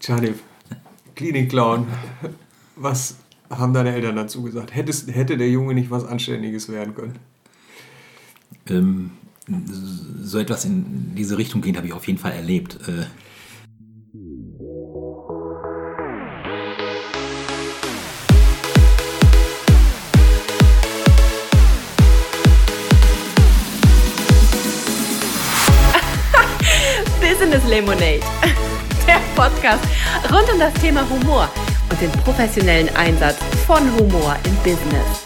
Chanif, Klinik-Clown, was haben deine Eltern dazu gesagt? Hättest, hätte der Junge nicht was Anständiges werden können? Ähm, so etwas in diese Richtung geht, habe ich auf jeden Fall erlebt. Äh, Business Lemonade, Podcast rund um das Thema Humor und den professionellen Einsatz von Humor im Business.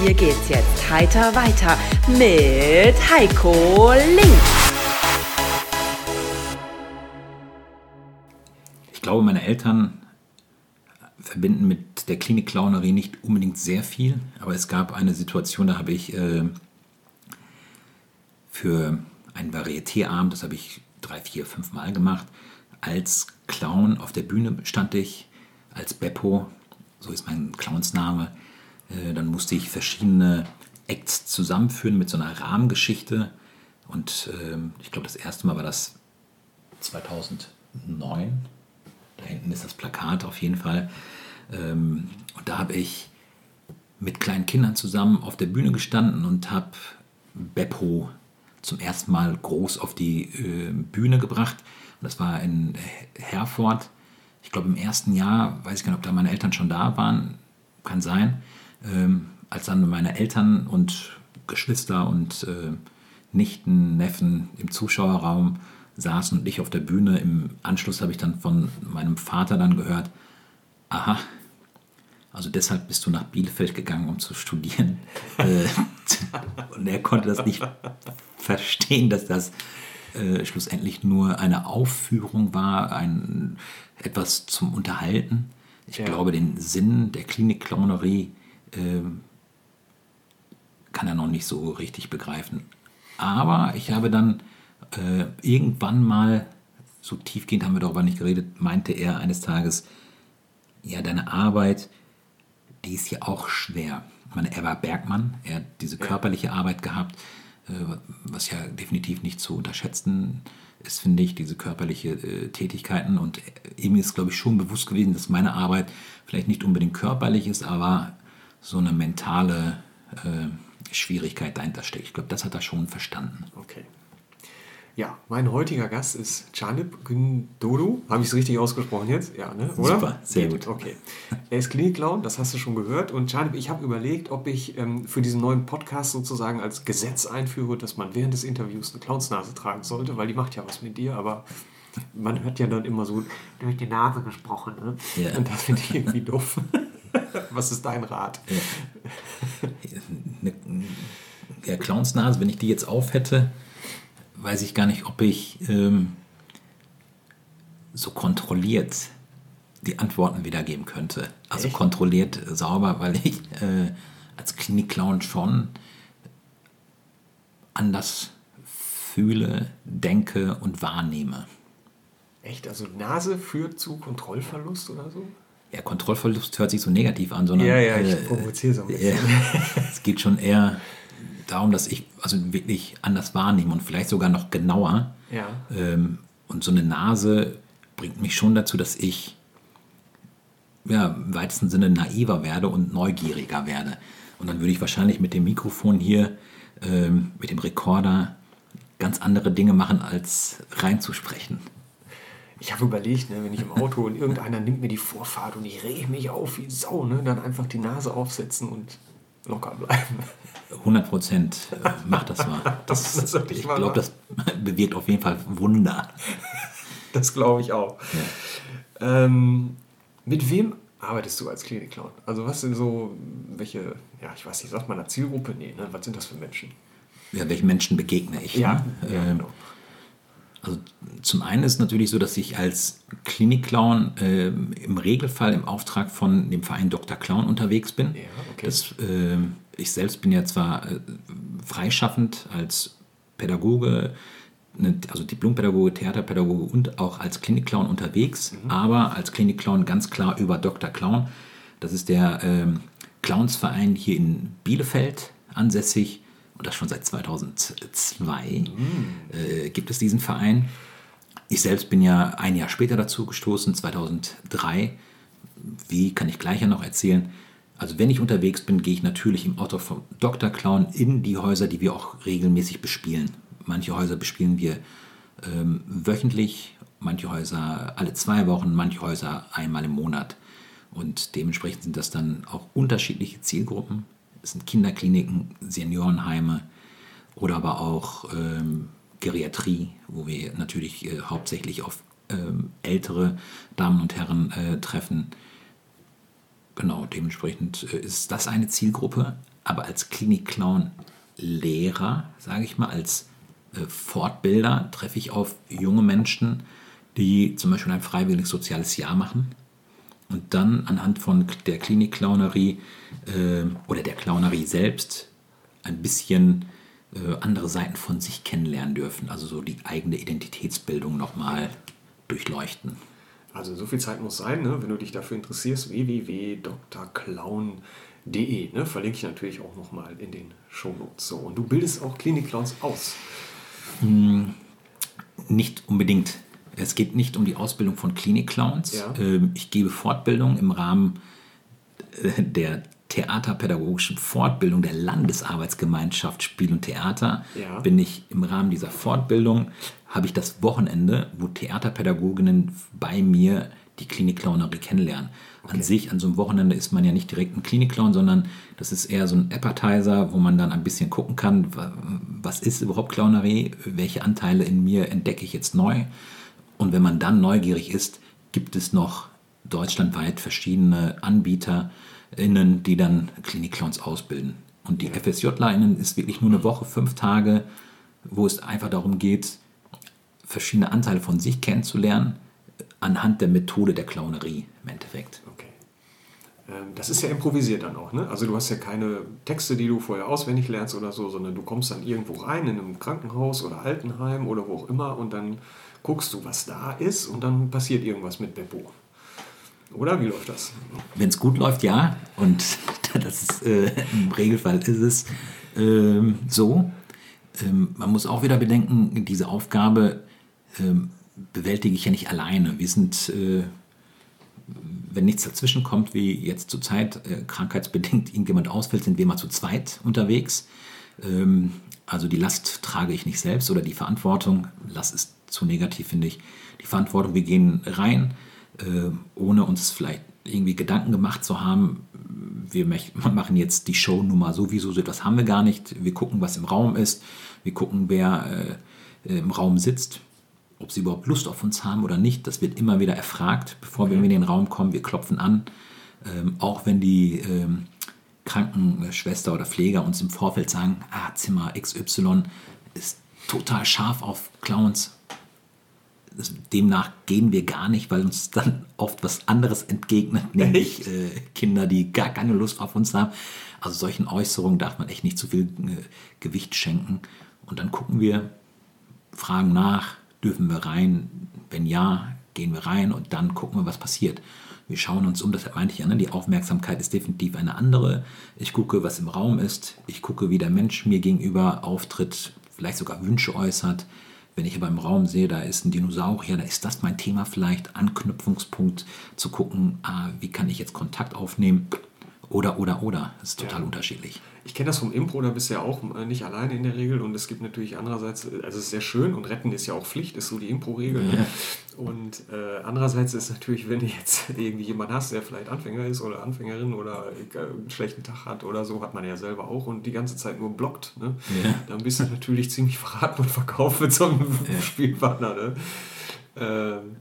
Hier geht's jetzt heiter weiter mit Heiko Link. Ich glaube, meine Eltern verbinden mit der Klinik Clownerie nicht unbedingt sehr viel, aber es gab eine Situation, da habe ich äh, für einen Varieté-Abend, das habe ich drei, vier, fünf Mal gemacht, als Clown auf der Bühne stand ich, als Beppo, so ist mein Clownsname. Äh, dann musste ich verschiedene Acts zusammenführen mit so einer Rahmengeschichte. Und ähm, ich glaube, das erste Mal war das 2009. Da hinten ist das Plakat auf jeden Fall. Ähm, und da habe ich mit kleinen Kindern zusammen auf der Bühne gestanden und habe Beppo zum ersten Mal groß auf die äh, Bühne gebracht. Das war in Herford. Ich glaube, im ersten Jahr, weiß ich gar nicht, ob da meine Eltern schon da waren, kann sein. Ähm, als dann meine Eltern und Geschwister und äh, Nichten, Neffen im Zuschauerraum saßen und ich auf der Bühne. Im Anschluss habe ich dann von meinem Vater dann gehört, aha, also deshalb bist du nach Bielefeld gegangen, um zu studieren. Äh, und er konnte das nicht verstehen, dass das äh, schlussendlich nur eine Aufführung war, ein, etwas zum Unterhalten. Ich ja. glaube, den Sinn der Klinik-Clownerie äh, kann er noch nicht so richtig begreifen. Aber ich habe dann äh, irgendwann mal, so tiefgehend haben wir darüber nicht geredet, meinte er eines Tages, ja, deine Arbeit, die ist ja auch schwer. Ich meine, er war Bergmann, er hat diese körperliche Arbeit gehabt, was ja definitiv nicht zu unterschätzen ist, finde ich, diese körperliche äh, Tätigkeiten. Und ihm ist, glaube ich, schon bewusst gewesen, dass meine Arbeit vielleicht nicht unbedingt körperlich ist, aber so eine mentale äh, Schwierigkeit dahinter steckt. Ich glaube, das hat er schon verstanden. Okay. Ja, mein heutiger Gast ist Chanip Gündodo. Habe ich es richtig ausgesprochen jetzt? Ja, ne? Oder? Super, sehr gut. Okay. Er ist Klinikclown, das hast du schon gehört. Und Chanip, ich habe überlegt, ob ich ähm, für diesen neuen Podcast sozusagen als Gesetz einführe, dass man während des Interviews eine Clownsnase tragen sollte, weil die macht ja was mit dir, aber man hört ja dann immer so durch die Nase gesprochen. Ne? Ja. Und das finde ich irgendwie doof. was ist dein Rat? Ja. Eine, ja, Clownsnase, wenn ich die jetzt auf hätte weiß ich gar nicht, ob ich ähm, so kontrolliert die Antworten wiedergeben könnte. Also Echt? kontrolliert äh, sauber, weil ich äh, als Klinik-Clown schon anders fühle, denke und wahrnehme. Echt? Also Nase führt zu Kontrollverlust oder so? Ja, Kontrollverlust hört sich so negativ an, sondern. Ja, ja, ich äh, provoziere so ein bisschen. es geht schon eher darum, dass ich also wirklich anders wahrnehme und vielleicht sogar noch genauer. Ja. Ähm, und so eine Nase bringt mich schon dazu, dass ich ja, im weitesten Sinne naiver werde und neugieriger werde. Und dann würde ich wahrscheinlich mit dem Mikrofon hier, ähm, mit dem Rekorder, ganz andere Dinge machen, als reinzusprechen. Ich habe überlegt, ne, wenn ich im Auto und irgendeiner nimmt mir die Vorfahrt und ich rege mich auf wie Sau, ne, dann einfach die Nase aufsetzen und locker bleiben. 100 Prozent äh, macht das mal. Das, das ich glaube, das bewirkt auf jeden Fall Wunder. Das glaube ich auch. Ja. Ähm, mit wem arbeitest du als Klinikclown? Also was sind so, welche, ja, ich weiß nicht, sagt man da Zielgruppe? Nee, ne? was sind das für Menschen? Ja, welchen Menschen begegne ich? Ja, ne? ja genau. Also zum einen ist es natürlich so, dass ich als Klinikclown äh, im Regelfall im Auftrag von dem Verein Dr. Clown unterwegs bin. Ja, okay. Das, äh, ich selbst bin ja zwar äh, freischaffend als Pädagoge, ne, also Diplompädagoge, Theaterpädagoge und auch als Klinikclown unterwegs, mhm. aber als Klinikclown ganz klar über Dr. Clown. Das ist der ähm, Clownsverein hier in Bielefeld ansässig und das schon seit 2002 mhm. äh, gibt es diesen Verein. ich selbst bin ja ein Jahr später dazu gestoßen, 2003. Wie kann ich gleich ja noch erzählen? Also wenn ich unterwegs bin, gehe ich natürlich im Auto vom Dr. Clown in die Häuser, die wir auch regelmäßig bespielen. Manche Häuser bespielen wir ähm, wöchentlich, manche Häuser alle zwei Wochen, manche Häuser einmal im Monat. Und dementsprechend sind das dann auch unterschiedliche Zielgruppen. Es sind Kinderkliniken, Seniorenheime oder aber auch ähm, Geriatrie, wo wir natürlich äh, hauptsächlich auf ähm, ältere Damen und Herren äh, treffen. Genau, dementsprechend äh, ist das eine Zielgruppe. Aber als Klinik-Clown-Lehrer, sage ich mal, als äh, Fortbilder treffe ich auf junge Menschen, die zum Beispiel ein freiwilliges soziales Jahr machen und dann anhand von der Klinik-Clownerie äh, oder der Clownerie selbst ein bisschen äh, andere Seiten von sich kennenlernen dürfen, also so die eigene Identitätsbildung nochmal durchleuchten. Also so viel Zeit muss sein, ne? wenn du dich dafür interessierst, www.drclown.de, ne? verlinke ich natürlich auch nochmal in den Shownotes. So, und du bildest auch Klinik-Clowns aus. Hm, nicht unbedingt. Es geht nicht um die Ausbildung von Klinik-Clowns. Ja. Ähm, Ich gebe Fortbildung im Rahmen äh, der theaterpädagogischen Fortbildung der Landesarbeitsgemeinschaft Spiel und Theater. Ja. Bin ich im Rahmen dieser Fortbildung, habe ich das Wochenende, wo Theaterpädagoginnen bei mir die Klinik-Clownerie kennenlernen. An sich, an so einem Wochenende ist man ja nicht direkt ein Klinik-Clown, sondern das ist eher so ein Appetizer, wo man dann ein bisschen gucken kann, wa- was ist überhaupt Clownerie, welche Anteile in mir entdecke ich jetzt neu. Und wenn man dann neugierig ist, gibt es noch deutschlandweit verschiedene AnbieterInnen, die dann Klinik-Clowns ausbilden. Und die FSJlerInnen ist wirklich nur eine Woche, fünf Tage, wo es einfach darum geht, verschiedene Anteile von sich kennenzulernen, anhand der Methode der Clownerie im Endeffekt. Okay. Ähm, Das ist ja improvisiert dann auch, ne? Also du hast ja keine Texte, die du vorher auswendig lernst oder so, sondern du kommst dann irgendwo rein in einem Krankenhaus oder Altenheim oder wo auch immer und dann guckst du, was da ist und dann passiert irgendwas mit Beppo. Oder wie läuft das? Wenn es gut läuft, ja. Und das ist, äh, im Regelfall ist es ähm, so. Ähm, man muss auch wieder bedenken, diese Aufgabe ähm, bewältige ich ja nicht alleine. Wir sind, äh, wenn nichts dazwischen kommt, wie jetzt zur Zeit äh, krankheitsbedingt irgendjemand ausfällt, sind wir mal zu zweit unterwegs. Ähm, also die Last trage ich nicht selbst oder die Verantwortung, Last ist zu negativ, finde ich. Die Verantwortung, wir gehen rein, äh, ohne uns vielleicht irgendwie Gedanken gemacht zu haben, wir machen jetzt die Shownummer sowieso, so etwas haben wir gar nicht. Wir gucken, was im Raum ist. Wir gucken, wer äh, im Raum sitzt, ob sie überhaupt Lust auf uns haben oder nicht. Das wird immer wieder erfragt, bevor wir in den Raum kommen. Wir klopfen an. Ähm, auch wenn die ähm, Krankenschwester oder Pfleger uns im Vorfeld sagen, ah, Zimmer XY ist total scharf auf Clowns. Demnach gehen wir gar nicht, weil uns dann oft was anderes entgegnet, nämlich äh, Kinder, die gar keine Lust auf uns haben. Also solchen Äußerungen darf man echt nicht zu viel äh, Gewicht schenken. Und dann gucken wir, fragen nach, dürfen wir rein? Wenn ja, gehen wir rein und dann gucken wir, was passiert. Wir schauen uns um, das meinte ich ja, ne? die Aufmerksamkeit ist definitiv eine andere. Ich gucke, was im Raum ist. Ich gucke, wie der Mensch mir gegenüber auftritt, vielleicht sogar Wünsche äußert. Wenn ich aber im Raum sehe, da ist ein Dinosaurier, da ist das mein Thema vielleicht, Anknüpfungspunkt zu gucken, ah, wie kann ich jetzt Kontakt aufnehmen oder, oder, oder. Das ist total Ja. unterschiedlich. Ich kenne das vom Impro, da bist du ja auch äh, nicht alleine in der Regel und es gibt natürlich andererseits, äh, also es ist sehr schön und retten ist ja auch Pflicht, ist so die Impro-Regel. ne? Und äh, andererseits ist natürlich, wenn du jetzt irgendwie jemanden hast, der vielleicht Anfänger ist oder Anfängerin oder äh, einen schlechten Tag hat oder so, hat man ja selber auch und die ganze Zeit nur blockt, ne? Ja. dann bist du natürlich ziemlich verraten und verkauft mit so einem Spielpartner. Ne? Ähm,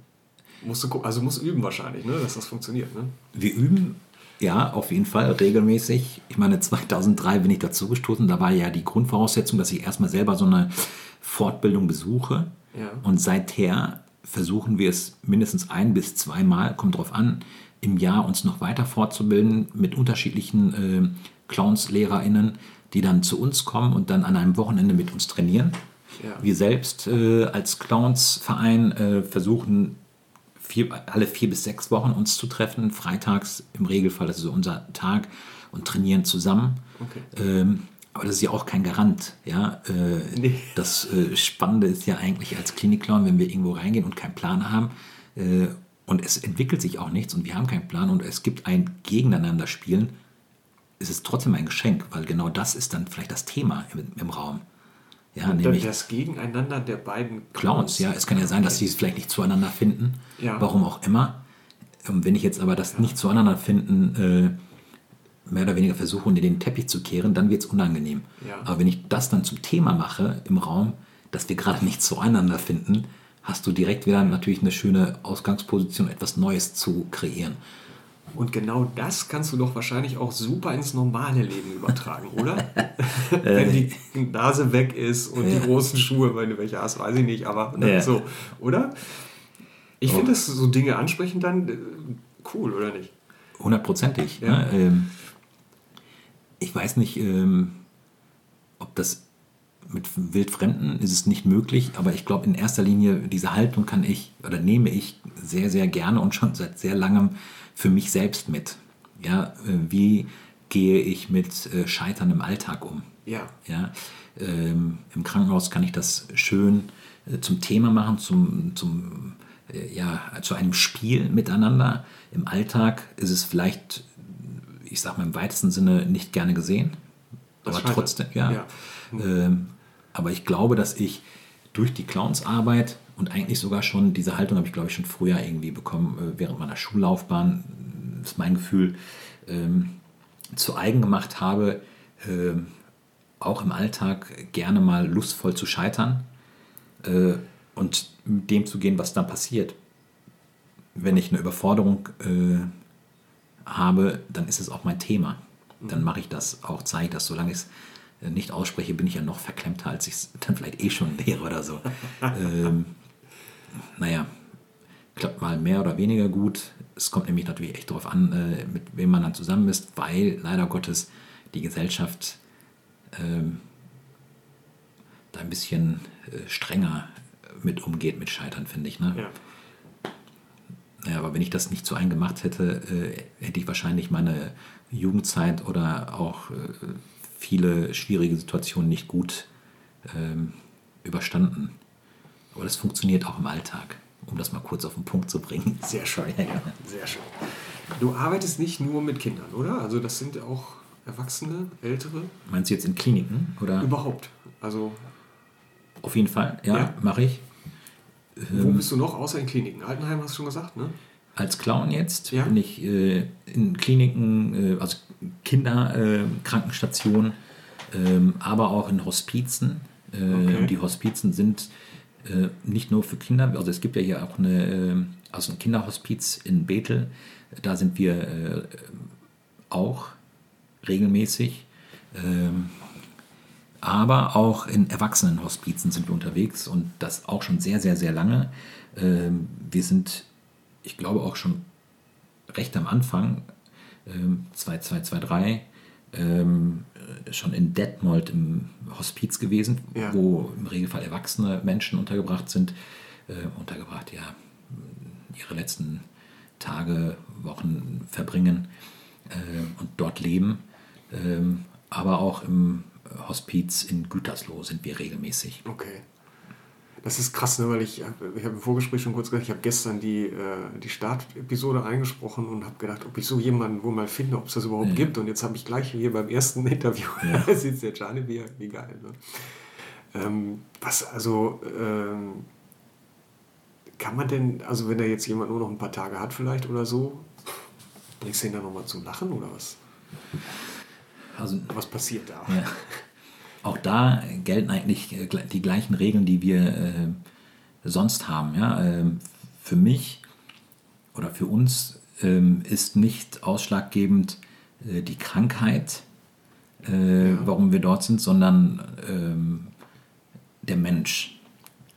musst du also musst üben wahrscheinlich, ne? dass das funktioniert. Ne? Wir üben, ja, auf jeden Fall regelmäßig. Ich meine, 2003 bin ich dazu gestoßen. Da war ja die Grundvoraussetzung, dass ich erstmal selber so eine Fortbildung besuche. Ja. Und seither versuchen wir es mindestens ein bis zweimal, kommt drauf an, im Jahr uns noch weiter fortzubilden mit unterschiedlichen äh, Clowns-LehrerInnen, die dann zu uns kommen und dann an einem Wochenende mit uns trainieren. Ja. Wir selbst äh, als Clowns-Verein äh, versuchen vier, alle vier bis sechs Wochen uns zu treffen, freitags im Regelfall, das ist so unser Tag, und trainieren zusammen. Okay. Ähm, Aber das ist ja auch kein Garant. Ja? Äh, Nee. Das äh, Spannende ist ja eigentlich als Klinikclown, wenn wir irgendwo reingehen und keinen Plan haben äh, und es entwickelt sich auch nichts und wir haben keinen Plan und es gibt ein Gegeneinanderspielen, ist es trotzdem ein Geschenk, weil genau das ist dann vielleicht das Thema im, im Raum. Ja, nämlich das Gegeneinander der beiden Clowns. Ja, es kann ja sein, dass sie es vielleicht nicht zueinander finden, Ja. warum auch immer. Und wenn ich jetzt aber das nicht zueinander finden, äh, mehr oder weniger versuche, unter den Teppich zu kehren, dann wird es unangenehm. Ja. Aber wenn ich das dann zum Thema mache im Raum, dass wir gerade nicht zueinander finden, hast du direkt wieder natürlich eine schöne Ausgangsposition, etwas Neues zu kreieren. Und genau das kannst du doch wahrscheinlich auch super ins normale Leben übertragen, oder? Äh, Wenn die Nase weg ist und die großen Schuhe, wenn du welche hast, weiß ich nicht, aber ne, Ja. so, oder? Ich Oh. finde, dass so Dinge ansprechen dann äh, cool, oder nicht? Hundertprozentig. Ja. Ne? Ähm, ich weiß nicht, ähm, ob das mit Wildfremden ist es nicht möglich, aber ich glaube in erster Linie diese Haltung kann ich oder nehme ich sehr, sehr gerne und schon seit sehr langem für mich selbst mit. Ja, äh, wie gehe ich mit äh, Scheitern im Alltag um? Ja. Ja, ähm, Im Krankenhaus kann ich das schön äh, zum Thema machen, zum, zum, ja, zu einem Spiel miteinander. Im Alltag ist es vielleicht, ich sag mal im weitesten Sinne, nicht gerne gesehen. Das aber trotzdem, ja. Ja. Ähm, aber ich glaube, dass ich durch die Clownsarbeit und eigentlich sogar schon, diese Haltung habe ich glaube ich schon früher irgendwie bekommen, äh, während meiner Schullaufbahn, äh, ist mein Gefühl, ähm, zu eigen gemacht habe, ähm, auch im Alltag gerne mal lustvoll zu scheitern äh, und mit dem zu gehen, was dann passiert. Wenn ich eine Überforderung äh, habe, dann ist es auch mein Thema. Dann mache ich das auch, zeige ich das. Solange ich es äh, nicht ausspreche, bin ich ja noch verklemmter, als ich es dann vielleicht eh schon wäre oder so. ähm, naja, klappt mal mehr oder weniger gut. Es kommt nämlich natürlich echt darauf an, äh, mit wem man dann zusammen ist, weil leider Gottes die Gesellschaft ähm, da ein bisschen äh, strenger mit umgeht mit Scheitern, finde ich. Ne? Ja. Ja, aber wenn ich das nicht so eingemacht hätte, äh, hätte ich wahrscheinlich meine Jugendzeit oder auch äh, viele schwierige Situationen nicht gut ähm, überstanden. Aber das funktioniert auch im Alltag, um das mal kurz auf den Punkt zu bringen. Sehr schön. Ja, ja. Sehr schön. Du arbeitest nicht nur mit Kindern, oder? Also das sind auch Erwachsene, Ältere, Meinst du jetzt in Kliniken? Oder? überhaupt. Also Auf jeden Fall, ja, Ja. mache ich. wo Ähm, bist du noch, außer in Kliniken? Altenheim hast du schon gesagt, ne? Als Clown jetzt Ja. bin ich äh, in Kliniken, äh, also Kinderkrankenstationen, äh, ähm, aber auch in Hospizen. Äh, Okay. Die Hospizen sind äh, nicht nur für Kinder, also es gibt ja hier auch eine, äh, also ein Kinderhospiz in Bethel, da sind wir äh, auch regelmäßig. Ähm, aber auch in Erwachsenenhospizen sind wir unterwegs und das auch schon sehr, sehr, sehr lange. Ähm, wir sind, ich glaube, auch schon recht am Anfang, ähm, 2223, ähm, äh, schon in Detmold im Hospiz gewesen, Ja. wo im Regelfall erwachsene Menschen untergebracht sind. Äh, untergebracht, ja, ihre letzten Tage, Wochen verbringen äh, und dort leben. Ähm, aber auch im Hospiz in Gütersloh sind wir regelmäßig. Okay. Das ist krass, ne? weil ich, ich habe im Vorgespräch schon kurz gesagt, ich habe gestern die, äh, die Startepisode eingesprochen und habe gedacht, ob ich so jemanden wohl mal finde, ob es das überhaupt Ja. gibt. Und jetzt habe ich gleich hier beim ersten Interview, Ja. da sitzt der Gianni, wie, wie geil. Ne? Ähm, was also, ähm, kann man denn, also wenn da jetzt jemand nur noch ein paar Tage hat vielleicht oder so, bringst du ihn dann nochmal zum Lachen oder was? Also Was passiert da? Ja. Auch da gelten eigentlich äh, die gleichen Regeln, die wir äh, sonst haben. Ja? Ähm, für mich oder für uns ähm, ist nicht ausschlaggebend äh, die Krankheit, äh, warum wir dort sind, sondern ähm, der Mensch.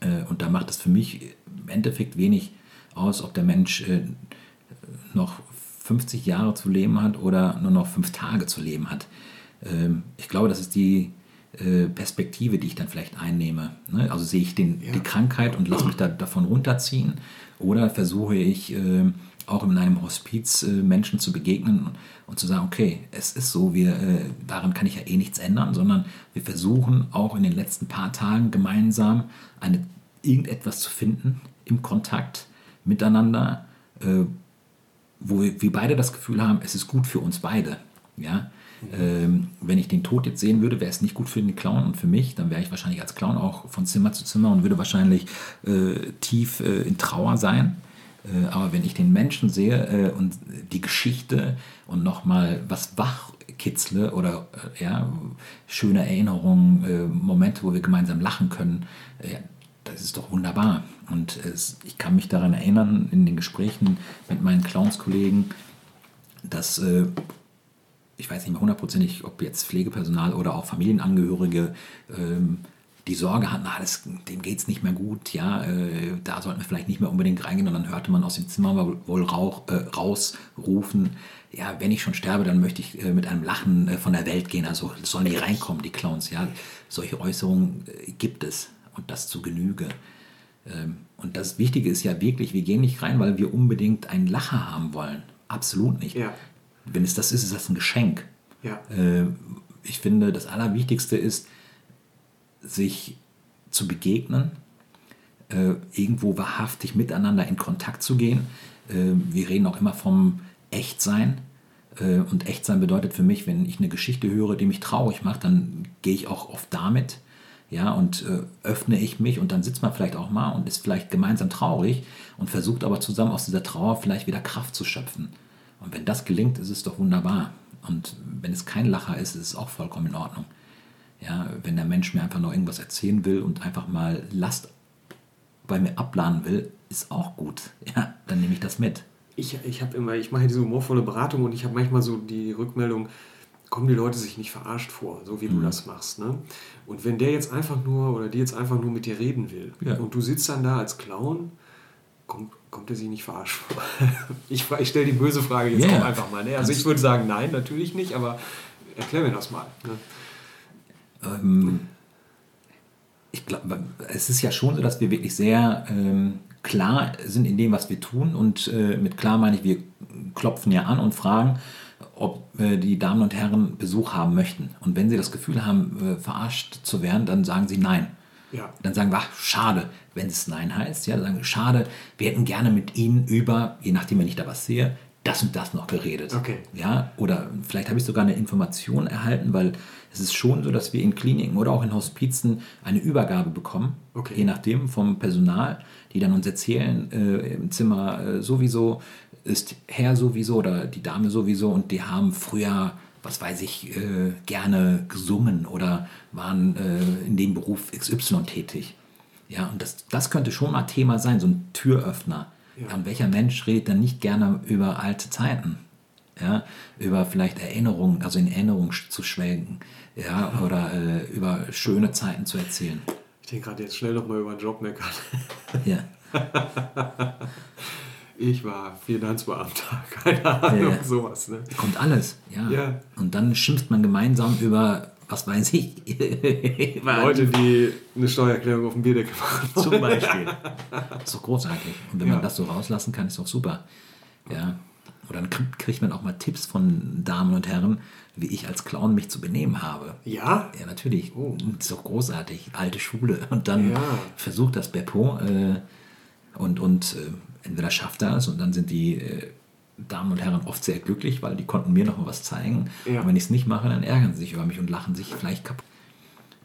Äh, und da macht es für mich im Endeffekt wenig aus, ob der Mensch äh, noch 50 Jahre zu leben hat oder nur noch fünf Tage zu leben hat. Ähm, ich glaube, das ist die Perspektive, die ich dann vielleicht einnehme. Ne? Also sehe ich den, Ja. die Krankheit und lasse mich da, davon runterziehen oder versuche ich ähm, auch in einem Hospiz äh, Menschen zu begegnen und zu sagen, okay, es ist so, wir, äh, daran kann ich ja eh nichts ändern, sondern wir versuchen auch in den letzten paar Tagen gemeinsam eine, irgendetwas zu finden im Kontakt miteinander, äh, wo wir, wir beide das Gefühl haben, es ist gut für uns beide. Ja? Ähm, wenn ich den Tod jetzt sehen würde, wäre es nicht gut für den Clown und für mich. Dann wäre ich wahrscheinlich als Clown auch von Zimmer zu Zimmer und würde wahrscheinlich äh, tief äh, in Trauer sein. Äh, aber wenn ich den Menschen sehe äh, und die Geschichte und nochmal was wachkitzle oder äh, ja, schöne Erinnerungen, äh, Momente, wo wir gemeinsam lachen können, das ist doch wunderbar. Und es, ich kann mich daran erinnern, in den Gesprächen mit meinen Clownskollegen, dass ich weiß nicht mehr hundertprozentig, ob jetzt Pflegepersonal oder auch Familienangehörige ähm, die Sorge hatten, ah, das, dem geht es nicht mehr gut, ja, äh, da sollten wir vielleicht nicht mehr unbedingt reingehen. Und dann hörte man aus dem Zimmer wohl rauch, äh, rausrufen, ja, wenn ich schon sterbe, dann möchte ich äh, mit einem Lachen äh, von der Welt gehen. Also sollen die reinkommen, die Clowns, ja. Solche Äußerungen äh, gibt es und das zu Genüge. Ähm, und das Wichtige ist ja wirklich, wir gehen nicht rein, weil wir unbedingt einen Lacher haben wollen. Absolut nicht. Ja wenn es das ist, ist das ein Geschenk. Ja. Äh, ich finde, das Allerwichtigste ist, sich zu begegnen, äh, irgendwo wahrhaftig miteinander in Kontakt zu gehen. Äh, wir reden auch immer vom Echtsein. Äh, und Echtsein bedeutet für mich, wenn ich eine Geschichte höre, die mich traurig macht, dann gehe ich auch oft damit. Ja, und äh, öffne ich mich und dann sitzt man vielleicht auch mal und ist vielleicht gemeinsam traurig und versucht aber zusammen aus dieser Trauer vielleicht wieder Kraft zu schöpfen. Und wenn das gelingt, ist es doch wunderbar. Und wenn es kein Lacher ist, ist es auch vollkommen in Ordnung. Ja, wenn der Mensch mir einfach noch irgendwas erzählen will und einfach mal Last bei mir abladen will, ist auch gut. Ja, dann nehme ich das mit. Ich, ich habe immer, ich mache diese humorvolle Beratung und ich habe manchmal so die Rückmeldung, kommen die Leute sich nicht verarscht vor, so wie mhm. du das machst. Ne? Und wenn der jetzt einfach nur oder die jetzt einfach nur mit dir reden will ja. und du sitzt dann da als Clown, kommt, kommt er sich nicht verarscht vor? ich, ich stelle die böse Frage jetzt yeah. auch einfach mal. Ne? Also ich würde sagen, nein, natürlich nicht, aber erklär mir das mal. Ne? Ähm, ich glaube, es ist ja schon so, dass wir wirklich sehr ähm, klar sind in dem, was wir tun. Und äh, mit klar meine ich, wir klopfen ja an und fragen, ob äh, die Damen und Herren Besuch haben möchten. Und wenn sie das Gefühl haben, äh, verarscht zu werden, dann sagen sie nein. Ja. Dann sagen wir, ach, schade, wenn es Nein heißt. Ja, dann sagen wir, schade, wir hätten gerne mit Ihnen über, je nachdem, wenn ich da was sehe, das und das noch geredet. Okay. Ja, oder vielleicht habe ich sogar eine Information erhalten, weil es ist schon so, dass wir in Kliniken oder auch in Hospizen eine Übergabe bekommen, okay. je nachdem vom Personal, die dann uns erzählen, äh, im Zimmer äh, sowieso ist Herr sowieso oder die Dame sowieso und die haben früher was weiß ich, äh, gerne gesungen oder waren äh, in dem Beruf XY tätig. Ja, und das, das könnte schon mal Thema sein, so ein Türöffner. Ja. Und welcher Mensch redet dann nicht gerne über alte Zeiten? Ja, über vielleicht Erinnerungen, also in Erinnerung zu schwelgen, ja, oder äh, über schöne Zeiten zu erzählen. Ich denke gerade jetzt schnell nochmal über einen Job meckern. Ja. ich war Finanzbeamter, keine Ahnung, ja, sowas. Ne? Kommt alles, ja. ja. Und dann schimpft man gemeinsam über, was weiß ich, Leute, die eine Steuererklärung auf dem Bierdeckel machen. Zum Beispiel. Das ist doch großartig. Und wenn ja. man das so rauslassen kann, ist doch super. Ja. Oder dann kriegt man auch mal Tipps von Damen und Herren, wie ich als Clown mich zu benehmen habe. Ja? Ja, natürlich. Oh. Das ist doch großartig. Alte Schule. Und dann versucht das Beppo äh, und, und äh, entweder schafft er es und dann sind die äh, Damen und Herren oft sehr glücklich, weil die konnten mir noch mal was zeigen. Ja. Und wenn ich es nicht mache, dann ärgern sie sich über mich und lachen sich vielleicht kaputt.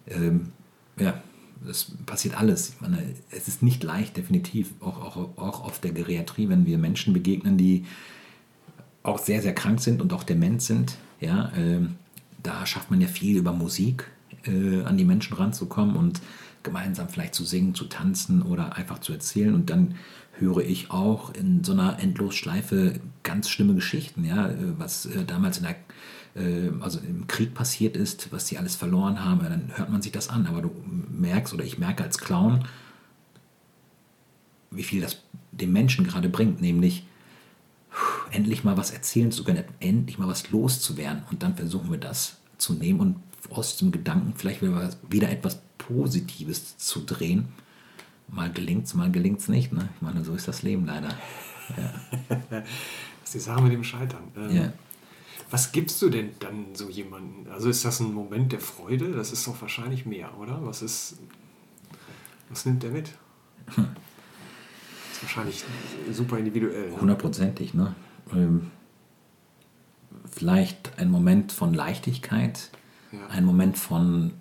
Ähm, ja, das passiert alles. Ich meine, es ist nicht leicht, definitiv, auch, auch, auch auf der Geriatrie, wenn wir Menschen begegnen, die auch sehr, sehr krank sind und auch dement sind. Ja, ähm, da schafft man ja viel über Musik äh, an die Menschen ranzukommen und gemeinsam vielleicht zu singen, zu tanzen oder einfach zu erzählen. Und dann höre ich auch in so einer Endlosschleife ganz schlimme Geschichten, ja, was äh, damals in der, äh, also im Krieg passiert ist, was sie alles verloren haben, dann hört man sich das an. Aber du merkst, oder ich merke als Clown, wie viel das dem Menschen gerade bringt, nämlich endlich mal was erzählen zu können, endlich mal was loszuwerden. Und dann versuchen wir das zu nehmen und aus dem Gedanken vielleicht wieder etwas Positives zu drehen. Mal gelingt es, mal gelingt es nicht. Ne? Ich meine, so ist das Leben leider. das ist die Sache mit dem Scheitern. Ähm, Ja. Was gibst du denn dann so jemandem? Also ist das ein Moment der Freude? Das ist doch wahrscheinlich mehr, oder? Was ist. Was nimmt der mit? Hm. Das ist wahrscheinlich super individuell. Ne? Hundertprozentig, ne? Ähm, vielleicht ein Moment von Leichtigkeit, Ja. ein Moment von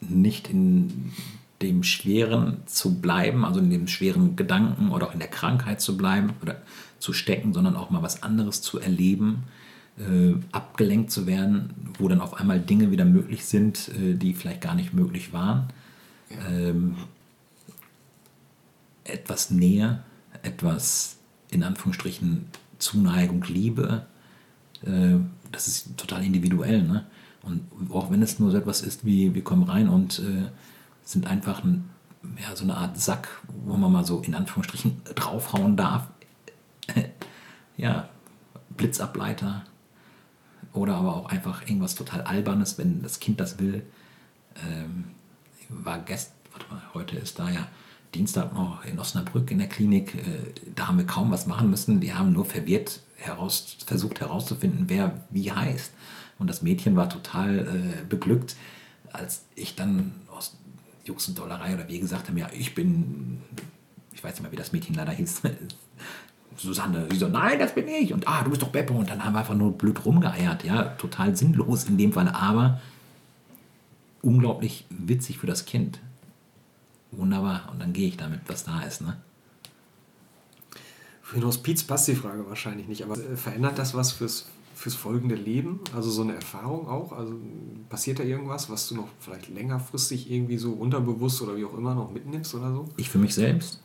nicht in dem Schweren zu bleiben, also in dem schweren Gedanken oder auch in der Krankheit zu bleiben oder zu stecken, sondern auch mal was anderes zu erleben, äh, abgelenkt zu werden, wo dann auf einmal Dinge wieder möglich sind, äh, die vielleicht gar nicht möglich waren. Ähm, etwas Nähe, etwas in Anführungsstrichen Zuneigung, Liebe, äh, das ist total individuell. Ne? Und auch wenn es nur so etwas ist wie, wir kommen rein und äh, sind einfach ein, ja, so eine Art Sack, wo man mal so in Anführungsstrichen draufhauen darf. ja, Blitzableiter oder aber auch einfach irgendwas total Albernes, wenn das Kind das will. Ähm, war gestern, warte mal, heute ist da ja Dienstag noch in Osnabrück in der Klinik. Äh, da haben wir kaum was machen müssen. Die haben nur verwirrt heraus, versucht herauszufinden, wer wie heißt. Und das Mädchen war total äh, beglückt, als ich dann Jux und Dollerei oder wie gesagt haben, ja, ich bin, ich weiß nicht mehr, wie das Mädchen leider hieß, Susanne. Sie so, nein, das bin ich. Und ah, du bist doch Beppo. Und dann haben wir einfach nur blöd rumgeeiert. Ja, total sinnlos in dem Fall, aber unglaublich witzig für das Kind. Wunderbar. Und dann gehe ich damit, was da ist. Ne? Für den Hospiz passt die Frage wahrscheinlich nicht, aber verändert das was fürs, fürs folgende Leben? Also so eine Erfahrung auch? Also passiert da irgendwas, was du noch vielleicht längerfristig irgendwie so unterbewusst oder wie auch immer noch mitnimmst oder so? Ich für mich selbst.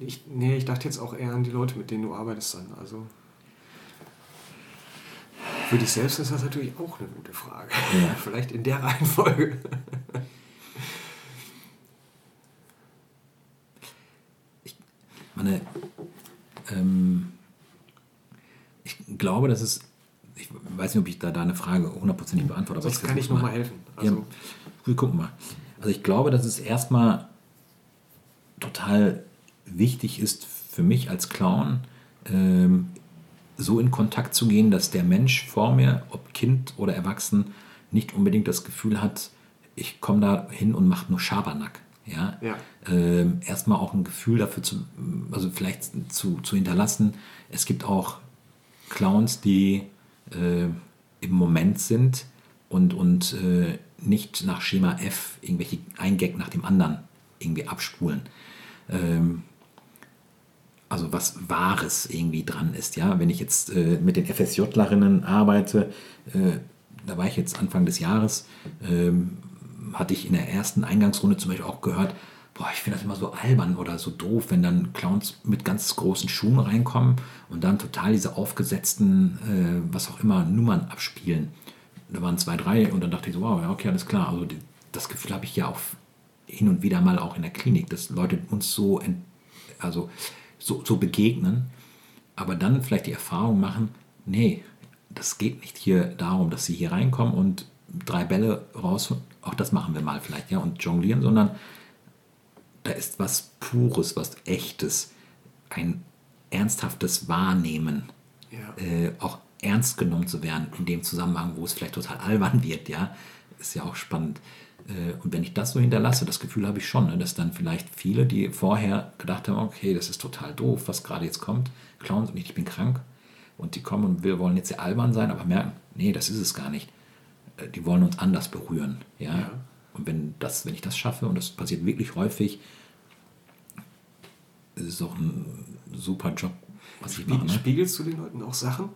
Ich, nee, ich dachte jetzt auch eher an die Leute, mit denen du arbeitest dann. Also für dich selbst ist das natürlich auch eine gute Frage. Ja. Vielleicht in der Reihenfolge. meine, ähm, ich glaube, dass es, ich weiß nicht, ob ich da deine Frage hundertprozentig beantworte, aber Sonst kann ich versuch's noch mal helfen. Also- ja, wir gucken mal. Also ich glaube, dass es erstmal total wichtig ist für mich als Clown, ähm, so in Kontakt zu gehen, dass der Mensch vor mir, ob Kind oder Erwachsen, nicht unbedingt das Gefühl hat, ich komme da hin und mache nur Schabernack. Ja? Ja. Ähm, erstmal auch ein Gefühl dafür zu, also vielleicht zu, zu hinterlassen. Es gibt auch Clowns, die äh, im Moment sind und, und äh, nicht nach Schema F irgendwelche ein Gag nach dem anderen irgendwie abspulen. Ähm, also was Wahres irgendwie dran ist. Ja, wenn ich jetzt äh, mit den FSJlerinnen arbeite, äh, da war ich jetzt Anfang des Jahres, ähm, hatte ich in der ersten Eingangsrunde zum Beispiel auch gehört, boah, ich finde das immer so albern oder so doof, wenn dann Clowns mit ganz großen Schuhen reinkommen und dann total diese aufgesetzten, äh, was auch immer, Nummern abspielen. Da waren zwei, drei und dann dachte ich so, wow, ja, okay, alles klar. Also das Gefühl habe ich ja auch hin und wieder mal auch in der Klinik, dass Leute uns so, also so, so begegnen, aber dann vielleicht die Erfahrung machen, nee, das geht nicht hier darum, dass sie hier reinkommen und drei Bälle raus, auch das machen wir mal vielleicht, ja, und jonglieren, sondern da ist was Pures, was Echtes, ein ernsthaftes Wahrnehmen, Ja. äh, auch ernst genommen zu werden in dem Zusammenhang, wo es vielleicht total albern wird, ja, ist ja auch spannend. Äh, Und wenn ich das so hinterlasse, das Gefühl habe ich schon, ne, dass dann vielleicht viele, die vorher gedacht haben, okay, das ist total doof, was gerade jetzt kommt, Clowns und ich bin krank, und die kommen und wir wollen jetzt sehr albern sein, aber merken, nee, das ist es gar nicht. Äh, Die wollen uns anders berühren, ja. Ja. Und wenn das, wenn ich das schaffe, und das passiert wirklich häufig, ist es auch ein super Job, was ich mache. Ne? Spiegelst du den Leuten auch Sachen?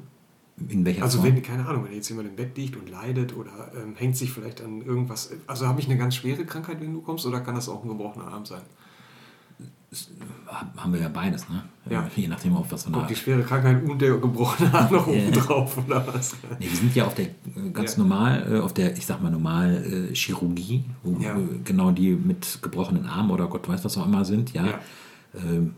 In welcher Also Form? wenn, keine Ahnung, wenn jetzt jemand im Bett liegt und leidet oder ähm, hängt sich vielleicht an irgendwas. Also habe ich eine ganz schwere Krankheit, wenn du kommst, oder kann das auch ein gebrochener Arm sein? Haben wir ja beides, ne? Ja. Je nachdem, auf was Auch eine die schwere Krankheit und der gebrochene Arm noch oben drauf oder was? Nee, wir sind ja auf der äh, ganz Ja. normal, äh, auf der, ich sag mal, normal äh, Chirurgie, wo Ja. genau die mit gebrochenen Armen oder Gott weiß was auch immer sind, ja. Ja. Ähm,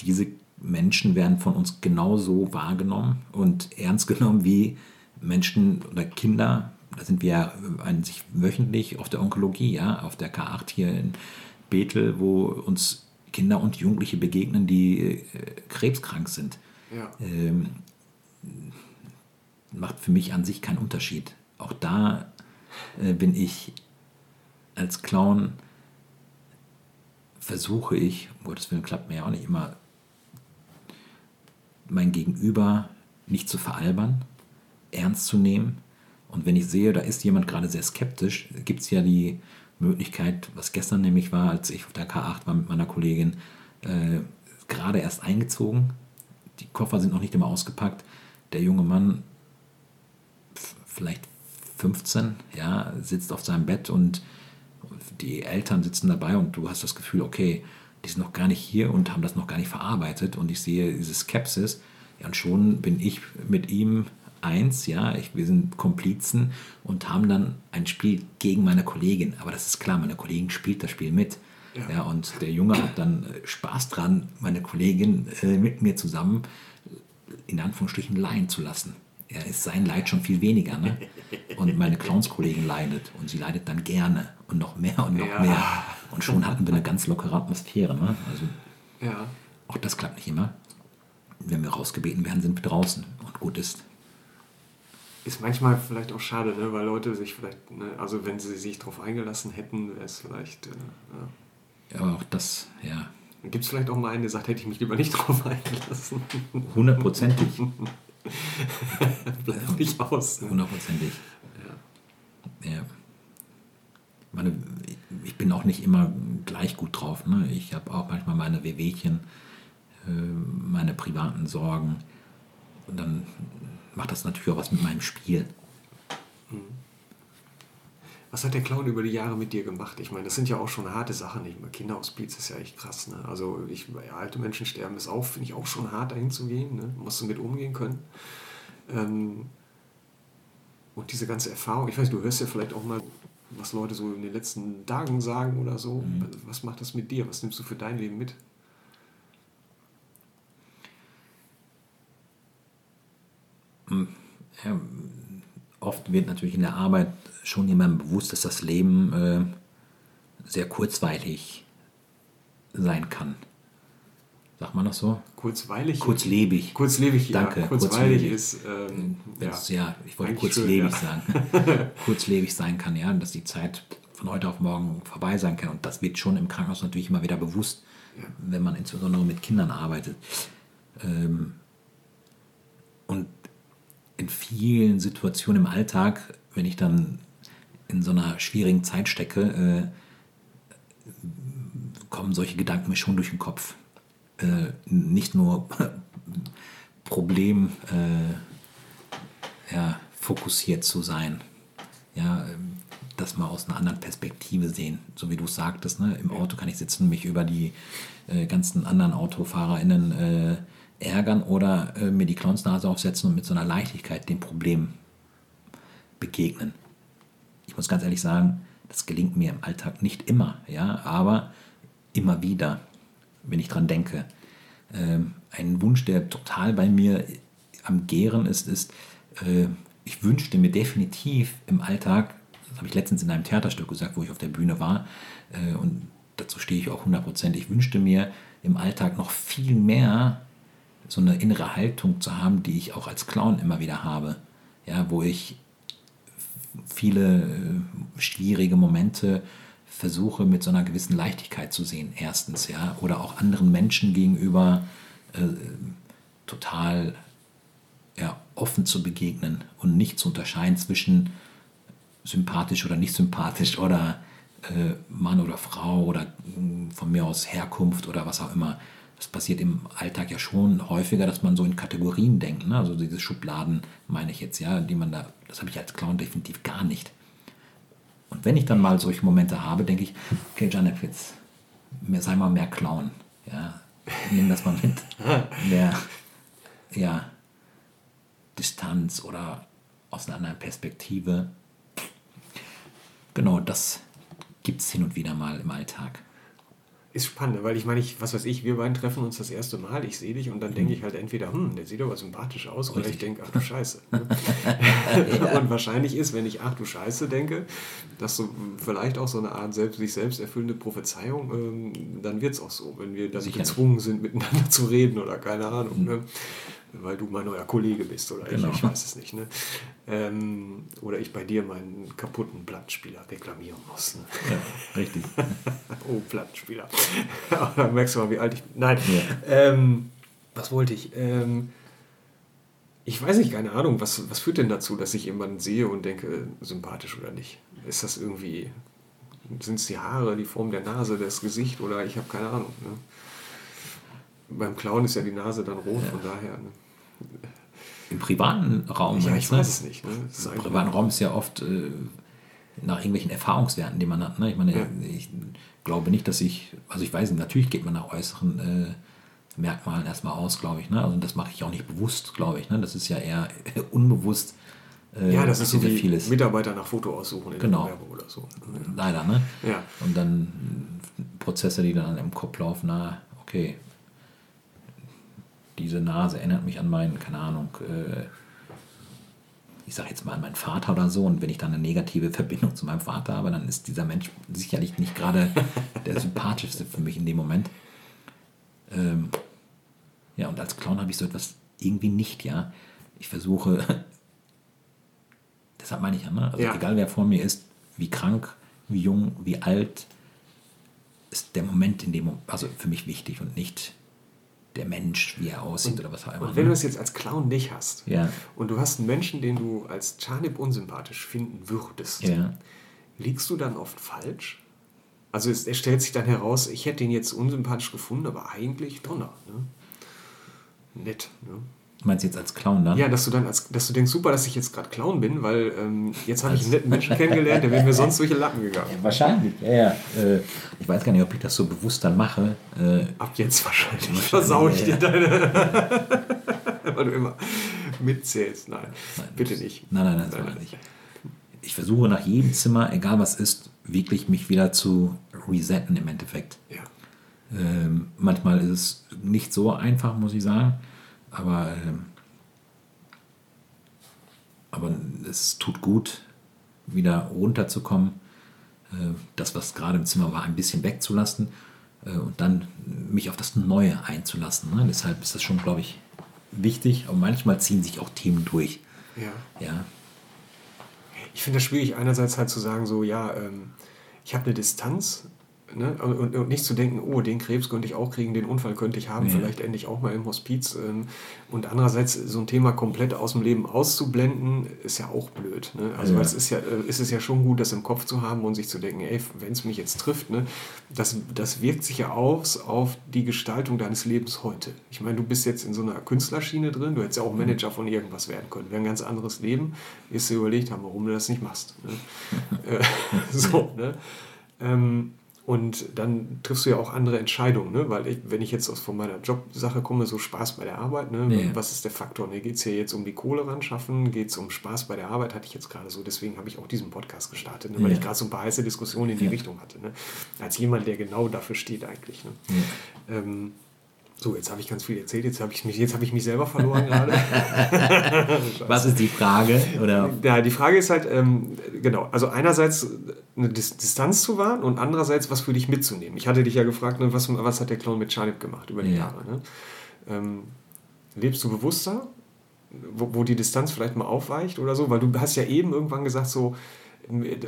diese Menschen werden von uns genauso wahrgenommen und ernst genommen wie Menschen oder Kinder. Da sind wir ja eigentlich wöchentlich auf der Onkologie, ja, auf der K8 hier in Bethel, wo uns Kinder und Jugendliche begegnen, die äh, krebskrank sind. Ja. Ähm, macht für mich an sich keinen Unterschied. Auch da äh, bin ich als Clown, versuche ich, um Gottes Willen klappt mir ja auch nicht immer, mein Gegenüber nicht zu veralbern, ernst zu nehmen. Und wenn ich sehe, da ist jemand gerade sehr skeptisch, gibt es ja die Möglichkeit, was gestern nämlich war, als ich auf der K8 war mit meiner Kollegin, äh, gerade erst eingezogen. Die Koffer sind noch nicht immer ausgepackt. Der junge Mann, vielleicht 15, ja, sitzt auf seinem Bett und die Eltern sitzen dabei und du hast das Gefühl, okay, die sind noch gar nicht hier und haben das noch gar nicht verarbeitet und ich sehe diese Skepsis ja, und schon bin ich mit ihm eins, ja, ich, wir sind Komplizen und haben dann ein Spiel gegen meine Kollegin. Aber das ist klar, meine Kollegin spielt das Spiel mit. Ja. ja und der Junge hat dann äh, Spaß dran, meine Kollegin äh, mit mir zusammen in Anführungsstrichen leiden zu lassen. Er ist sein Leid schon viel weniger. Ne? Und meine Clownskollegin leidet und sie leidet dann gerne und noch mehr und noch ja. mehr. Und schon hatten wir eine ganz lockere Atmosphäre. Ne? Also ja. auch das klappt nicht immer. Wenn wir rausgebeten werden, sind wir draußen und gut ist ist manchmal vielleicht auch schade, ne? weil Leute sich vielleicht, ne? also wenn sie sich darauf eingelassen hätten, wäre es vielleicht. Äh, ja. Aber auch das, ja. Gibt es vielleicht auch mal einen, der sagt, hätte ich mich lieber nicht darauf eingelassen? Hundertprozentig. Bleibt nicht aus. Ne? Hundertprozentig. Ja. ja. Meine, ich bin auch nicht immer gleich gut drauf. Ne? Ich habe auch manchmal meine Wehwehchen, äh, meine privaten Sorgen. Und dann macht das natürlich auch was mit meinem Spiel. Hm. Was hat der Clown über die Jahre mit dir gemacht? Ich meine, das sind ja auch schon harte Sachen. Ich meine, Kinderhospiz ist ja echt krass. Ne? Also ich, alte Menschen sterben ist auch, finde ich auch schon hart, dahin zu gehen. Ne? Musst du mit umgehen können. Ähm, und diese ganze Erfahrung, ich weiß, du hörst ja vielleicht auch mal, was Leute so in den letzten Tagen sagen oder so. Mhm. Was macht das mit dir? Was nimmst du für dein Leben mit? Oft wird natürlich in der Arbeit schon jemandem bewusst, dass das Leben äh, sehr kurzweilig sein kann. Sagt man das so? Kurzweilig? Kurzlebig. Kurzlebig, Danke. Ja. Kurzweilig, kurzlebig. ist. Ähm, ja. ja. ich wollte kurzlebig schön, ja. sagen. kurzlebig sein kann, ja, dass die Zeit von heute auf morgen vorbei sein kann. Und das wird schon im Krankenhaus natürlich immer wieder bewusst, ja. wenn man insbesondere mit Kindern arbeitet. Ähm, in vielen Situationen im Alltag, wenn ich dann in so einer schwierigen Zeit stecke, äh, kommen solche Gedanken mir schon durch den Kopf. Äh, nicht nur Problem äh, ja, fokussiert zu sein. Ja, das mal aus einer anderen Perspektive sehen. So wie du sagtest, ne? im Auto kann ich sitzen mich über die äh, ganzen anderen AutofahrerInnen äh, ärgern oder äh, mir die Clownsnase aufsetzen und mit so einer Leichtigkeit dem Problem begegnen. Ich muss ganz ehrlich sagen, das gelingt mir im Alltag nicht immer, ja, aber immer wieder, wenn ich dran denke. Ähm, ein Wunsch, der total bei mir am Gären ist, ist, äh, ich wünschte mir definitiv im Alltag, das habe ich letztens in einem Theaterstück gesagt, wo ich auf der Bühne war, äh, und dazu stehe ich auch 100%, ich wünschte mir im Alltag noch viel mehr so eine innere Haltung zu haben, die ich auch als Clown immer wieder habe. Ja, wo ich viele äh, schwierige Momente versuche mit so einer gewissen Leichtigkeit zu sehen, erstens, ja, oder auch anderen Menschen gegenüber äh, total ja, offen zu begegnen und nicht zu unterscheiden zwischen sympathisch oder nicht sympathisch oder äh, Mann oder Frau oder äh, von mir aus Herkunft oder was auch immer das passiert im Alltag ja schon häufiger, dass man so in Kategorien denkt. Ne? Also diese Schubladen meine ich jetzt, ja, die man da, das habe ich als Clown definitiv gar nicht. Und wenn ich dann mal solche Momente habe, denke ich, okay, Janet, jetzt sei mal mehr Clown. Ja, nimm das mal mit. Mehr, ja, Distanz oder aus einer anderen Perspektive. Genau, das gibt es hin und wieder mal im Alltag ist spannend, weil ich meine, ich, was weiß ich, wir beiden treffen uns das erste Mal, ich sehe dich und dann denke ich halt entweder, hm, der sieht aber sympathisch aus, oder ich denke, ach du Scheiße. Ne? ja. Und wahrscheinlich ist, wenn ich ach du Scheiße denke, dass so vielleicht auch so eine Art selbst, sich selbst erfüllende Prophezeiung, ähm, dann wird es auch so, wenn wir dann Sicher gezwungen sind, miteinander zu reden oder keine Ahnung. Mhm. Ne? Weil du mein neuer Kollege bist oder genau. ich, ich weiß es nicht. Ne? Ähm, oder ich bei dir meinen kaputten Plattenspieler reklamieren muss. Ne? Ja, richtig. oh, Plattenspieler. da merkst du mal, wie alt ich bin. Nein. Ja. Ähm, was wollte ich? Ähm, ich weiß nicht, keine Ahnung, was, was führt denn dazu, dass ich jemanden sehe und denke, sympathisch oder nicht? Ist das irgendwie, sind es die Haare, die Form der Nase, das Gesicht oder ich habe keine Ahnung. Ne? Beim Clown ist ja die Nase dann rot, ja. von daher. Ne? Im privaten Raum. Ja, ich weiß es nicht. Ne? Im privaten Raum ist ja oft äh, nach irgendwelchen Erfahrungswerten, die man hat. Ne? Ich meine, ja. ich glaube nicht, dass ich, also ich weiß nicht, natürlich geht man nach äußeren äh, Merkmalen erstmal aus, glaube ich. Ne? Also das mache ich auch nicht bewusst, glaube ich. Ne? Das ist ja eher unbewusst. Äh, ja, das ist so wie vieles. Mitarbeiter nach Foto aussuchen in genau. der Werbung oder so. Leider, ne? Ja. Und dann Prozesse, die dann im Kopf laufen, na, okay, diese Nase erinnert mich an meinen, keine Ahnung, äh, ich sage jetzt mal an meinen Vater oder so. Und wenn ich dann eine negative Verbindung zu meinem Vater habe, dann ist dieser Mensch sicherlich nicht gerade der sympathischste für mich in dem Moment. Ähm, ja, und als Clown habe ich so etwas irgendwie nicht, ja. Ich versuche, deshalb meine ich ja, ne? also ja. egal wer vor mir ist, wie krank, wie jung, wie alt, ist der Moment in dem, also für mich wichtig und nicht der Mensch, wie er aussieht und, oder was auch immer. Und wenn ne? du es jetzt als Clown nicht hast ja. und du hast einen Menschen, den du als Chanip unsympathisch finden würdest, ja. liegst du dann oft falsch? Also es, es, stellt sich dann heraus, ich hätte ihn jetzt unsympathisch gefunden, aber eigentlich Donner. Ne? Nett. Ne? Meinst jetzt als Clown dann? Ja, dass du dann als, dass du denkst, super, dass ich jetzt gerade Clown bin, weil ähm, jetzt habe ich einen netten Menschen kennengelernt, der wäre mir sonst durch die Lappen gegangen. Ja, wahrscheinlich, ja, ja. Äh, ich weiß gar nicht, ob ich das so bewusst dann mache. Äh, Ab jetzt wahrscheinlich. wahrscheinlich Versau ich ja, dir deine. weil du immer mitzählst. Nein, nein bitte nicht. Nein, nein, nein, nein, nein. nicht. Ich versuche nach jedem Zimmer, egal was ist, wirklich mich wieder zu resetten im Endeffekt. Ja. Ähm, manchmal ist es nicht so einfach, muss ich sagen. Aber, äh, aber es tut gut, wieder runterzukommen, äh, das, was gerade im Zimmer war, ein bisschen wegzulassen äh, und dann mich auf das Neue einzulassen. Ne? Deshalb ist das schon, glaube ich, wichtig. Aber manchmal ziehen sich auch Themen durch. Ja. ja. Ich finde das schwierig, einerseits halt zu sagen, so, ja, ähm, ich habe eine Distanz Ne? Und, und, nicht zu denken, oh, den Krebs könnte ich auch kriegen, den Unfall könnte ich haben, ja. vielleicht endlich auch mal im Hospiz. Ähm, und andererseits so ein Thema komplett aus dem Leben auszublenden, ist ja auch blöd. Ne? Also ja. es ist ja, äh, ist es ja schon gut, das im Kopf zu haben und sich zu denken, ey, wenn es mich jetzt trifft, ne, das, das wirkt sich ja aus auf die Gestaltung deines Lebens heute. Ich meine, du bist jetzt in so einer Künstlerschiene drin, du hättest ja auch mhm. Manager von irgendwas werden können. Wäre ein ganz anderes Leben, wirst du überlegt haben, warum du das nicht machst. Ne? Äh, so, ne? Ähm, und dann triffst du ja auch andere Entscheidungen, ne? weil ich, wenn ich jetzt aus von meiner Jobsache komme, so Spaß bei der Arbeit, ne? Ja. was ist der Faktor? Ne? Geht es hier jetzt um die Kohle ran schaffen? Geht es um Spaß bei der Arbeit? Hatte ich jetzt gerade so, deswegen habe ich auch diesen Podcast gestartet, ne? weil ja. ich gerade so ein paar heiße Diskussionen in die ja. Richtung hatte. Ne? Als jemand, der genau dafür steht eigentlich. Ne? Ähm, so, jetzt habe ich ganz viel erzählt, jetzt habe ich, mich, ich mich selber verloren gerade. Was ist die Frage? Oder? Ja, die Frage ist halt, ähm, genau, also einerseits eine Dis Distanz zu wahren und andererseits was für dich mitzunehmen. Ich hatte dich ja gefragt, ne, was, was hat der Clown mit Charlie gemacht über die ja. Jahre. Ne? Ähm, lebst du bewusster, wo, wo die Distanz vielleicht mal aufweicht oder so? Weil du hast ja eben irgendwann gesagt, so,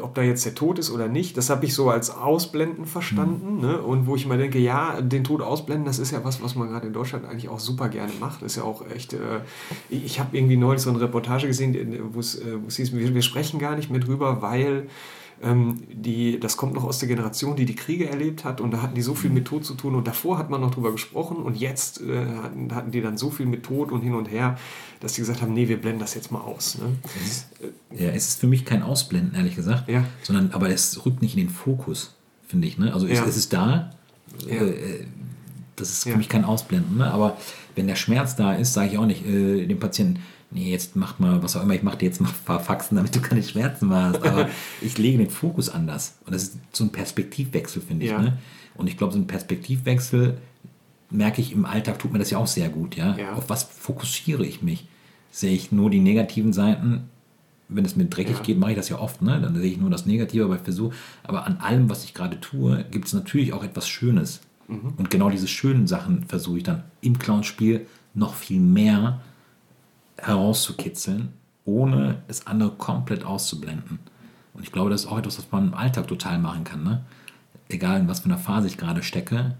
ob da jetzt der Tod ist oder nicht, das habe ich so als Ausblenden verstanden. Mhm. Ne? Und wo ich mal denke, ja, den Tod ausblenden, das ist ja was, was man gerade in Deutschland eigentlich auch super gerne macht. Das ist ja auch echt, äh, ich habe irgendwie neulich so eine Reportage gesehen, wo es äh, hieß, wir, wir sprechen gar nicht mehr drüber, weil ähm, die, das kommt noch aus der Generation, die die Kriege erlebt hat und da hatten die so viel mit Tod zu tun und davor hat man noch drüber gesprochen und jetzt äh, hatten, hatten die dann so viel mit Tod und hin und her, dass die gesagt haben, nee, wir blenden das jetzt mal aus. Ne? Ja, es ist für mich kein Ausblenden, ehrlich gesagt, ja. sondern aber es rückt nicht in den Fokus, finde ich. Ne? Also ja. es, es, ist da, ja. äh, das ist für mich kein Ausblenden, ne? aber wenn der Schmerz da ist, sage ich auch nicht äh, dem Patienten, nee, jetzt mach mal, was auch immer, ich mache dir jetzt mal ein paar Faxen, damit du keine Schmerzen mehr hast. Aber ich lege den Fokus anders. Und das ist so ein Perspektivwechsel, finde ich. Ne? Und ich glaube, so ein Perspektivwechsel merke ich im Alltag, tut mir das ja auch sehr gut. Ja? Ja. Auf was fokussiere ich mich? Sehe ich nur die negativen Seiten? Wenn es mir dreckig Ja. geht, mache ich das ja oft. Ne? Dann sehe ich nur das Negative, aber ich versuche. Aber an allem, was ich gerade tue, gibt es natürlich auch etwas Schönes. Und genau diese schönen Sachen versuche ich dann im Clownspiel noch viel mehr herauszukitzeln, ohne das andere komplett auszublenden. Und ich glaube, das ist auch etwas, was man im Alltag total machen kann. Ne? Egal in was für einer Phase ich gerade stecke.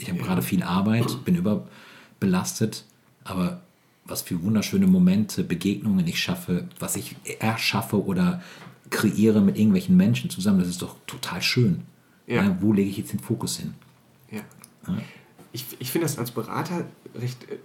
Ich habe Ja. gerade viel Arbeit, bin überbelastet, aber was für wunderschöne Momente, Begegnungen ich schaffe, was ich erschaffe oder kreiere mit irgendwelchen Menschen zusammen, das ist doch total schön. Ja. Ja, wo lege ich jetzt den Fokus hin? Ja. Ich, ich finde das als Berater recht äh,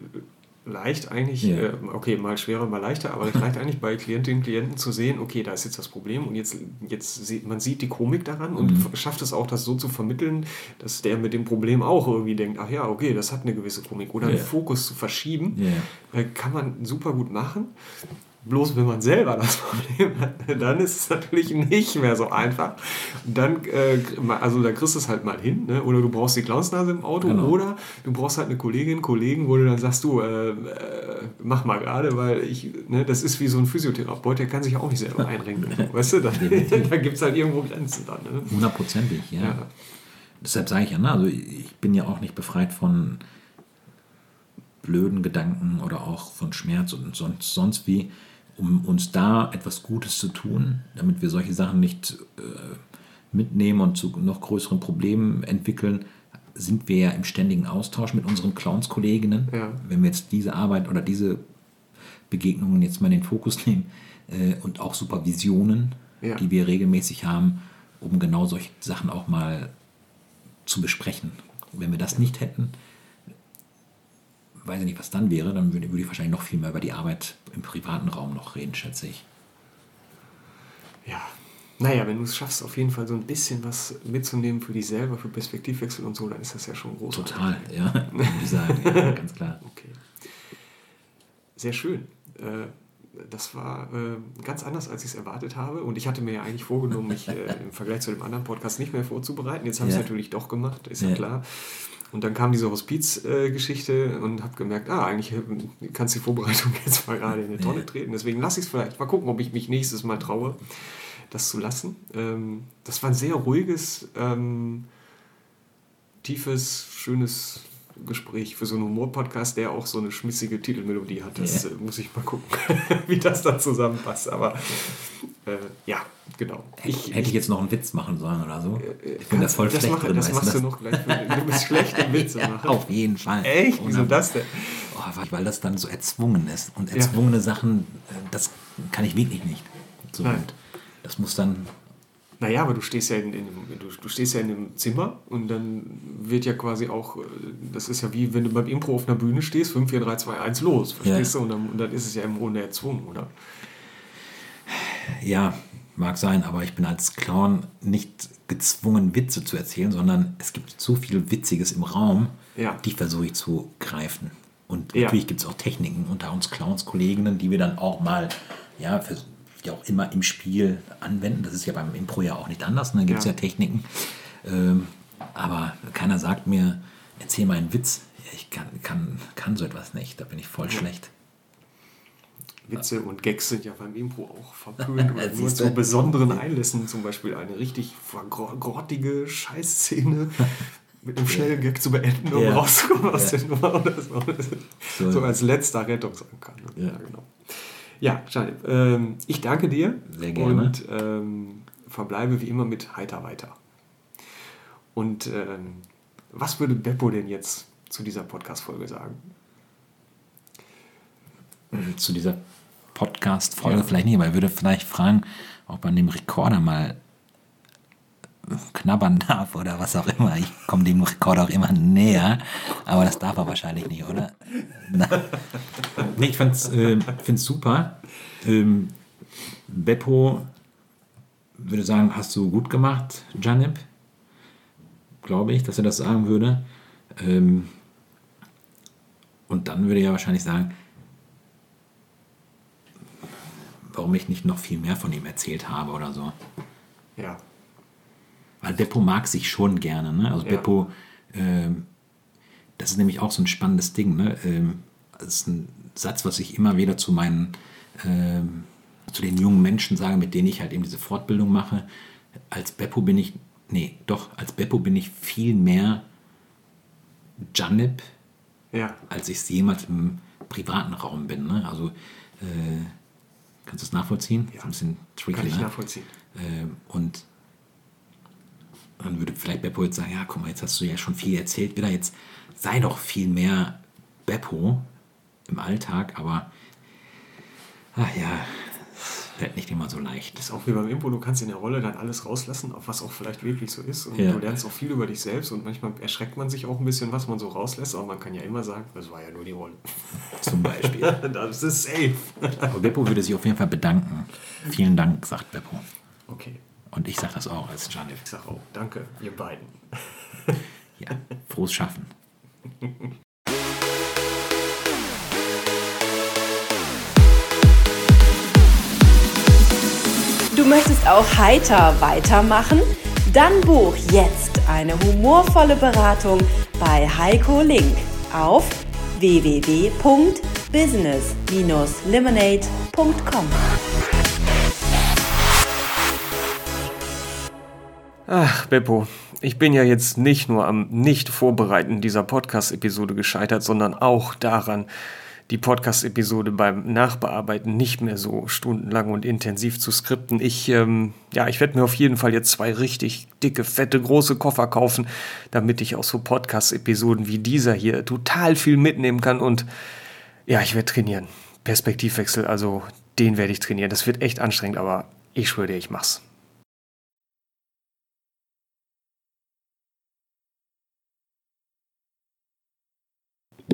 leicht eigentlich, Ja. äh, okay, mal schwerer, mal leichter, aber recht leicht eigentlich bei Klientinnen und Klienten zu sehen, okay, da ist jetzt das Problem und jetzt, jetzt sieht man sieht die Komik daran und Mhm. schafft es auch, das so zu vermitteln, dass der mit dem Problem auch irgendwie denkt, ach ja, okay, das hat eine gewisse Komik oder Ja. einen Fokus zu verschieben, Ja. äh, kann man super gut machen. Bloß wenn man selber das Problem hat, dann ist es natürlich nicht mehr so einfach. Und dann, äh, also da kriegst du es halt mal hin, ne? oder du brauchst die Clownsnase im Auto, Genau. oder du brauchst halt eine Kollegin, Kollegen, wo du dann sagst, du, äh, äh, mach mal gerade, weil ich, ne, das ist wie so ein Physiotherapeut, der kann sich auch nicht selber einrenken. weißt du, da, da gibt es halt irgendwo Grenzen dann. Ne? Hundertprozentig, ja. Ja. Deshalb sage ich ja, ne, also ich bin ja auch nicht befreit von blöden Gedanken oder auch von Schmerz und sonst, sonst wie, um uns da etwas Gutes zu tun, damit wir solche Sachen nicht äh, mitnehmen und zu noch größeren Problemen entwickeln, sind wir ja im ständigen Austausch mit unseren Clowns-Kolleginnen. Ja. Wenn wir jetzt diese Arbeit oder diese Begegnungen jetzt mal in den Fokus nehmen äh, und auch Supervisionen, Ja. die wir regelmäßig haben, um genau solche Sachen auch mal zu besprechen. Wenn wir das nicht hätten, weiß ich nicht, was dann wäre, dann würde, würde ich wahrscheinlich noch viel mehr über die Arbeit im privaten Raum noch reden, schätze ich. Ja. Naja, wenn du es schaffst, auf jeden Fall so ein bisschen was mitzunehmen für dich selber, für Perspektivwechsel und so, dann ist das ja schon großartig. Total, ja, würde ich sagen, ja, ganz klar. Okay. Sehr schön. Äh, Das war äh, ganz anders, als ich es erwartet habe. Und ich hatte mir ja eigentlich vorgenommen, mich äh, im Vergleich zu dem anderen Podcast nicht mehr vorzubereiten. Jetzt habe ich Ja. es natürlich doch gemacht, ist ja, Ja. klar. Und dann kam diese Hospiz-Geschichte und habe gemerkt, ah, eigentlich äh, kannst du die Vorbereitung jetzt mal gerade in eine Tonne treten. Deswegen lasse ich es vielleicht. Mal gucken, ob ich mich nächstes Mal traue, das zu lassen. Ähm, das war ein sehr ruhiges, ähm, tiefes, schönes Gespräch für so einen Humor-Podcast, der auch so eine schmissige Titelmelodie hat. Das Ja. äh, muss ich mal gucken, wie das da zusammenpasst. Aber äh, ja, genau. Hätte ich jetzt noch einen Witz machen sollen oder so? Ich bin da Kannst- voll das schlecht mach, drin. Das machst du das? noch gleich. Du bist schlecht im Witze Ja, machen. auf jeden Fall. Echt? Wieso das denn? Oh, weil- das dann so erzwungen ist. Und Ja. erzwungene Sachen, äh, das kann ich wirklich nicht. So Nein. Das muss dann. Naja, aber du stehst ja in, in, du, du stehst ja in einem Zimmer und dann wird ja quasi auch, äh, das ist ja wie wenn du beim Impro auf einer Bühne stehst, 5, 4, 3, 2, 1, los, verstehst Ja. du? Und dann, und dann ist es ja im Grunde erzwungen, oder? Ja, mag sein, aber ich bin als Clown nicht gezwungen, Witze zu erzählen, sondern es gibt so viel Witziges im Raum, Ja. die versuche ich zu greifen. Und Ja. natürlich gibt es auch Techniken unter uns Clowns-Kolleginnen, die wir dann auch mal, ja, für, wie auch immer im Spiel anwenden. Das ist ja beim Impro ja auch nicht anders. Da gibt es Ja. ja. Techniken. Ähm, aber keiner sagt mir, erzähl mal einen Witz. Ich kann, kann, kann so etwas nicht. Da bin ich voll schlecht. Witze und Gags sind ja beim Impro auch verpönt oder nur zu besonderen Einlässen. Zum Beispiel eine richtig grottige Scheißszene mit einem schnellen Gag zu beenden, um Ja. rauszukommen aus Ja. der Nummer oder so. So. So als letzter Rettungsanker. Ne? Ja. Ja, genau. Ja, Janib, ähm, ich danke dir. Sehr gerne. Und ähm, verbleibe wie immer mit heiter weiter. Und ähm, was würde Beppo denn jetzt zu dieser Podcast-Folge sagen? zu dieser Podcast-Folge Ja. vielleicht nicht, aber er würde vielleicht fragen, ob man dem Rekorder mal knabbern darf oder was auch immer. Ich komme dem Rekorder auch immer näher, aber das darf er wahrscheinlich nicht, oder? Nee, ich find's, äh, find's super. Ähm, Beppo würde sagen, hast du gut gemacht, Janib. Glaube ich, dass er das sagen würde. Ähm, und dann würde er wahrscheinlich sagen, warum ich nicht noch viel mehr von ihm erzählt habe oder so. Ja, Weil Beppo mag sich schon gerne. Ne? Also Ja. Beppo, ähm, das ist nämlich auch so ein spannendes Ding. Ne? Ähm, das ist ein Satz, was ich immer wieder zu meinen, ähm, zu den jungen Menschen sage, mit denen ich halt eben diese Fortbildung mache. Als Beppo bin ich, nee, doch, als Beppo bin ich viel mehr Janip, Ja. als ich es jemals im privaten Raum bin. Ne? Also, äh, kannst du es nachvollziehen? Ja. Ist ein bisschen tricky, Kann ich ne? nachvollziehen. Ähm, und dann würde vielleicht Beppo jetzt sagen, ja, guck mal, jetzt hast du ja schon viel erzählt, wieder jetzt sei doch viel mehr Beppo im Alltag, aber ach ja, fällt nicht immer so leicht. Das ist auch wie beim Impo, du kannst in der Rolle dann alles rauslassen, auch was auch vielleicht wirklich so ist. Und Ja. du lernst auch viel über dich selbst und manchmal erschreckt man sich auch ein bisschen, was man so rauslässt, aber man kann ja immer sagen, das war ja nur die Rolle. Zum Beispiel. das ist safe. Aber Beppo würde sich auf jeden Fall bedanken. Vielen Dank, sagt Beppo. Okay, Und ich sage das auch als Janif. ich sag auch, danke, ihr beiden. Ja, frohes Schaffen. Du möchtest auch heiter weitermachen? Dann buch jetzt eine humorvolle Beratung bei Heiko Link auf www.business-lemonade.com. Ach, Beppo, ich bin ja jetzt nicht nur am Nicht-Vorbereiten dieser Podcast-Episode gescheitert, sondern auch daran, die Podcast-Episode beim Nachbearbeiten nicht mehr so stundenlang und intensiv zu skripten. Ich, ähm, ja, ich werde mir auf jeden Fall jetzt zwei richtig dicke, fette, große Koffer kaufen, damit ich aus so Podcast-Episoden wie dieser hier total viel mitnehmen kann und ja, ich werde trainieren. Perspektivwechsel, also den werde ich trainieren. Das wird echt anstrengend, aber ich schwöre dir, ich mach's.